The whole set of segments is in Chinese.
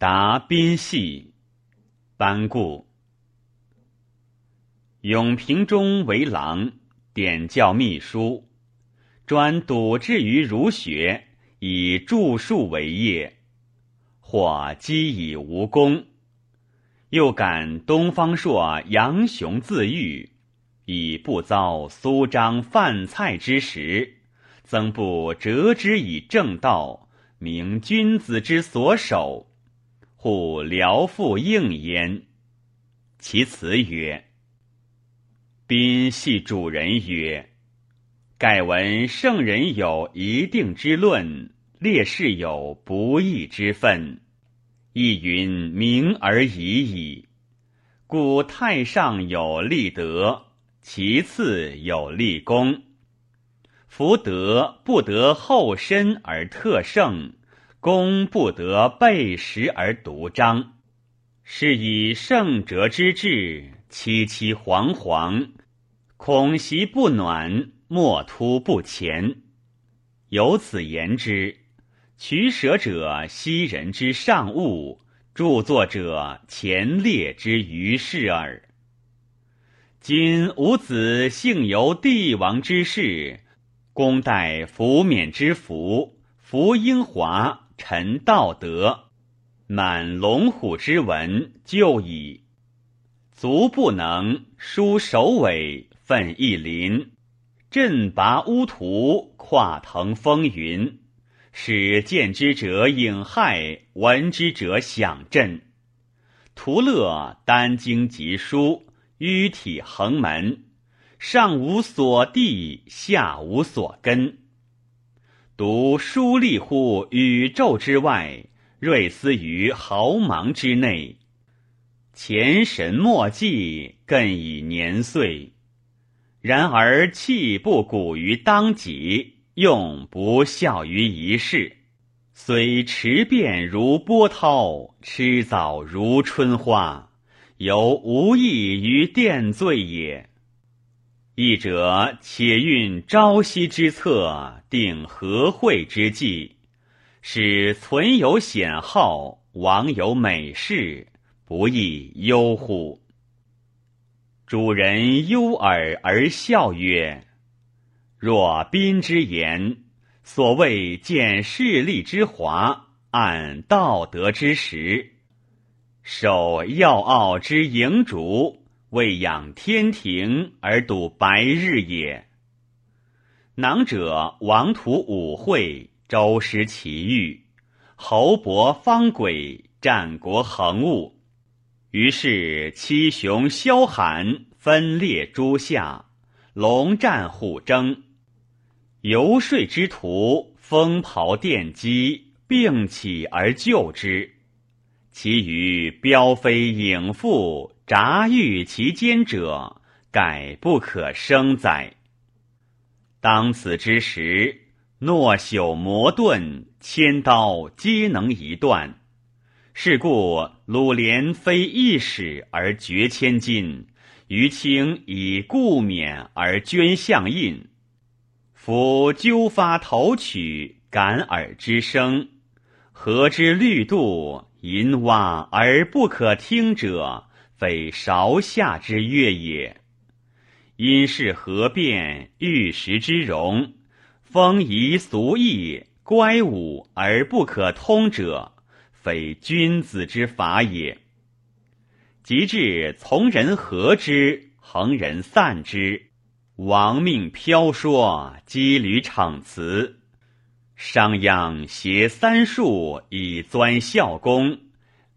答宾系，班固。永平中为郎，典教秘书，专笃志于儒学，以著述为业，或积以无功。又感东方朔杨雄自喻，以不遭苏张犯蔡之时，曾不折之以正道，明君子之所守。互辽复应焉。其辞曰：“宾系主人曰：‘盖闻圣人有一定之论，烈士有不义之分，亦云明而已矣。故太上有立德，其次有立功。福德不得后身而特盛。’”功不得背时而独彰，是以圣哲之治，凄凄惶惶，恐袭不暖，莫突不前。由此言之，取舍者昔人之上物，著作者前列之余事耳。今吾子幸由帝王之事，公待福冕之福，福英华。陈道德，满龙虎之文，就矣。足不能书首尾，奋一林，振拔乌涂，跨腾风云，使见之者影骇，闻之者响震。图乐丹经集书，迂体横门，上无所地，下无所根。独疏立乎宇宙之外，锐思于毫芒之内。前神莫迹，更以年岁。然而气不古于当己，用不效于一世。虽迟变如波涛，迟早如春花，犹无益于奠罪也。译者且运朝夕之策，定和会之计，使存有显号，亡有美事，不亦忧乎？主人忧耳而笑曰：“若宾之言，所谓见势利之华，按道德之实，守要傲之营主。”为养天庭而睹白日也。囊者王图武会，周师奇遇，侯伯方轨，战国横物。于是七雄萧寒，分列诸夏，龙战虎争，游说之徒，风袍电击，并起而救之。其余标飞影复。札遇其间者，改不可生哉！当此之时，诺朽磨钝，千刀皆能一断。是故鲁连非一矢而绝千金，于卿以固冕而捐相印。夫纠发头曲，感耳之声，何之律度，淫蛙而不可听者？非韶夏之乐也，因是何变玉石之容，风仪俗义，乖武而不可通者，非君子之法也。及至从人和之，横人散之，亡命飘说，羁旅逞辞，商鞅携三术以钻孝公。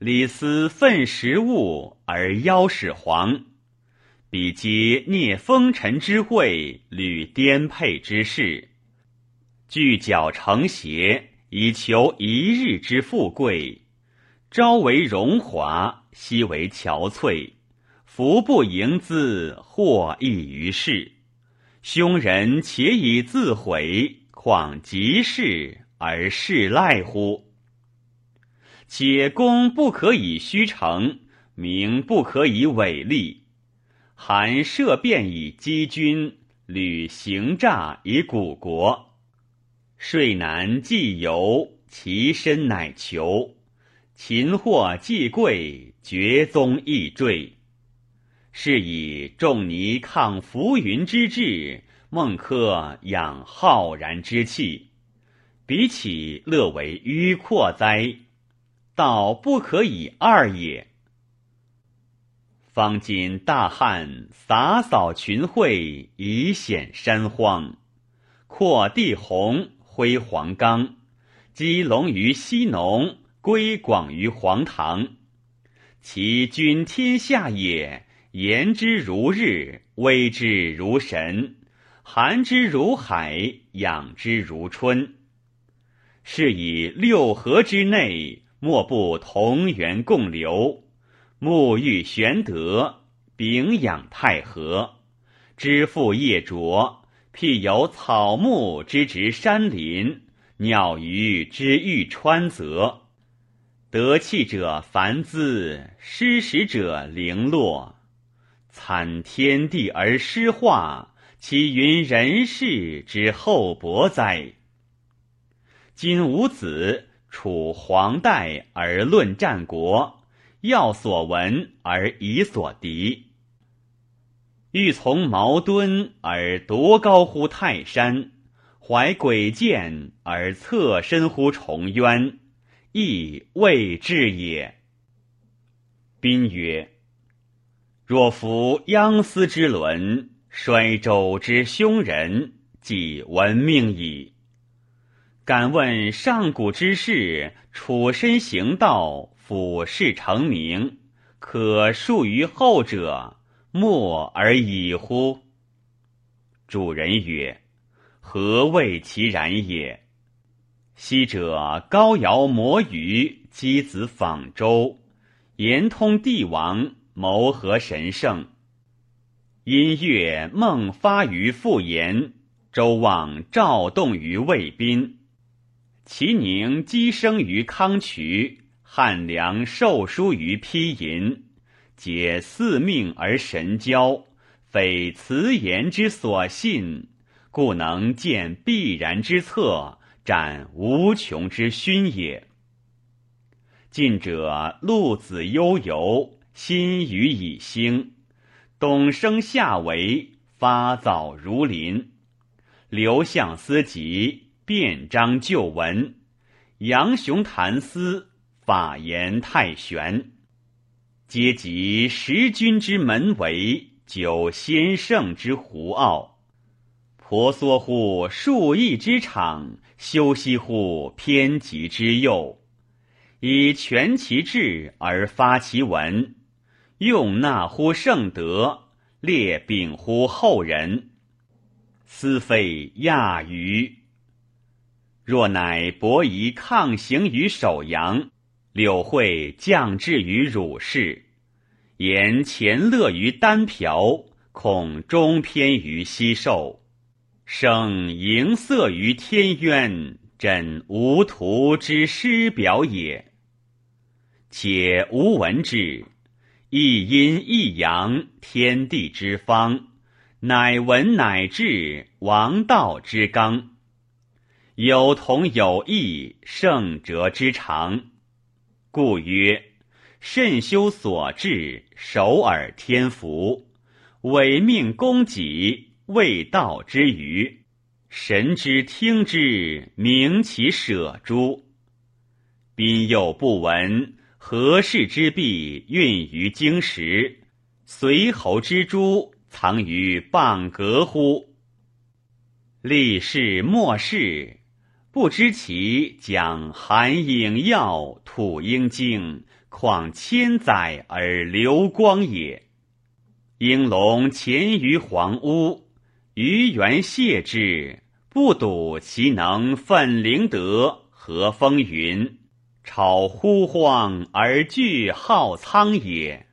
李斯愤食物而邀始皇，比皆聂风尘之会，履颠沛之事，聚角成邪，以求一日之富贵。朝为荣华，夕为憔悴，福不盈资，祸益于世。凶人且以自毁，况及世而世赖乎？且功不可以虚成，名不可以伪立。韩设变以击君，吕行诈以蛊国。税难既由，其身乃求。擒获既贵，绝宗亦坠。是以仲尼抗浮云之志，孟轲养浩然之气。比起乐为迂阔哉？道不可以二也。方今大旱，洒扫群会，以显山荒；扩地洪，挥黄冈，积龙于西农，归广于黄唐。其君天下也，言之如日，威之如神，含之如海，养之如春。是以六合之内，莫不同源共流。沐浴玄德，秉养太和，知父业浊，辟有草木之植山林，鸟鱼之育川泽。得气者繁滋，失时者零落。惨天地而失化，其云人世之厚薄哉？今吾子处黄代而论战国。要所闻而以所敌，欲从毛敦而夺高乎泰山，怀鬼见而侧身乎重渊，亦未至也。宾曰：若夫央思之伦，衰周之凶人，即闻命矣。敢问上古之事，处身行道。俯视成名，可述于后者，默而已乎？主人曰：“何谓其然也？昔者高尧摩鱼，箕子访周，言通帝王，谋合神圣。音乐梦发于复言，周望召动于魏宾，其宁积生于康渠。”汉梁受书于披银，解四命而神交，非辞言之所信，故能见必然之策，展无穷之勋也。近者陆子悠游，心于以兴；董生下为，发藻如林；刘向思集，辩章旧文；杨雄谈思。法言太玄，皆集十君之门为，九先圣之胡傲。婆娑乎数亿之场，修息乎偏极之右。以全其志而发其文，用纳乎圣德，列秉乎后人。斯非亚于。若乃伯夷抗行于首阳。柳惠降至于汝氏，言前乐于丹瓢，恐终偏于西寿。生盈色于天渊，枕无徒之师表也。且吾闻之，一阴一阳，天地之方，乃文乃至，王道之纲。有同有异，圣哲之长。故曰：慎修所至，守耳天福，委命公己，未道之余，神之听之，明其舍诸。宾又不闻何事之弊运于经石，随侯之珠藏于蚌革乎？立事莫事。不知其讲寒影耀，吐英精，况千载而流光也。应龙潜于黄屋，于元谢之，不睹其能奋灵德，和风云，超呼荒而惧浩苍也。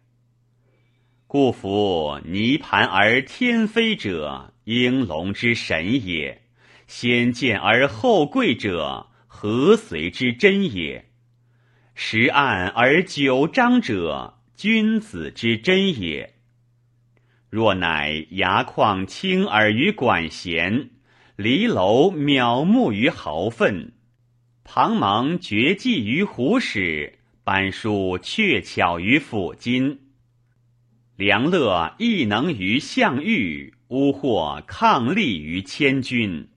故夫泥盘而天飞者，应龙之神也。先见而后贵者，何随之真也？时暗而久张者，君子之真也。若乃牙旷轻耳于管弦，离楼渺目于豪愤，庞芒绝迹于虎矢，班书确巧于抚今。梁乐亦能于项羽，乌或抗力于千军。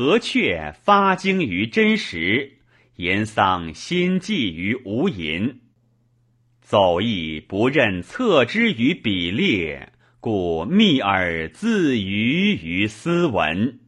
何却发精于真实，言丧心计于无垠。走亦不任测之于比列，故密而自娱于斯文。